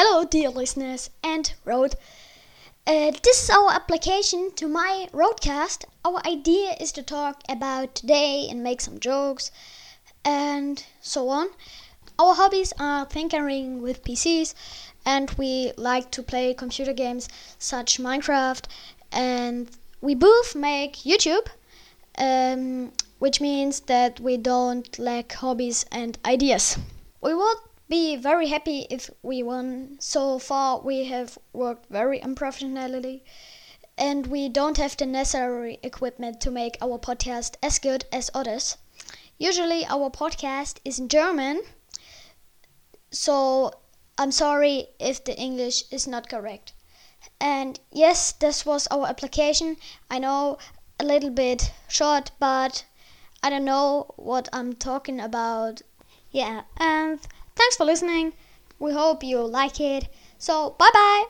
Hello, dear listeners, and Rode. Uh, this is our application to MyRodeCast. Our idea is to talk about today and make some jokes and so on. Our hobbies are tinkering with PCs, and we like to play computer games such Minecraft. And we both make YouTube, um, which means that we don't lack hobbies and ideas. We would be very happy if we won. So far, we have worked very unprofessionally, and we don't have the necessary equipment to make our podcast as good as others. Usually, our podcast is in German, so I'm sorry if the English is not correct. And yes, this was our application. I know a little bit short, but I don't know what I'm talking about. Yeah, and Thanks for listening. We hope you like it. So, bye bye.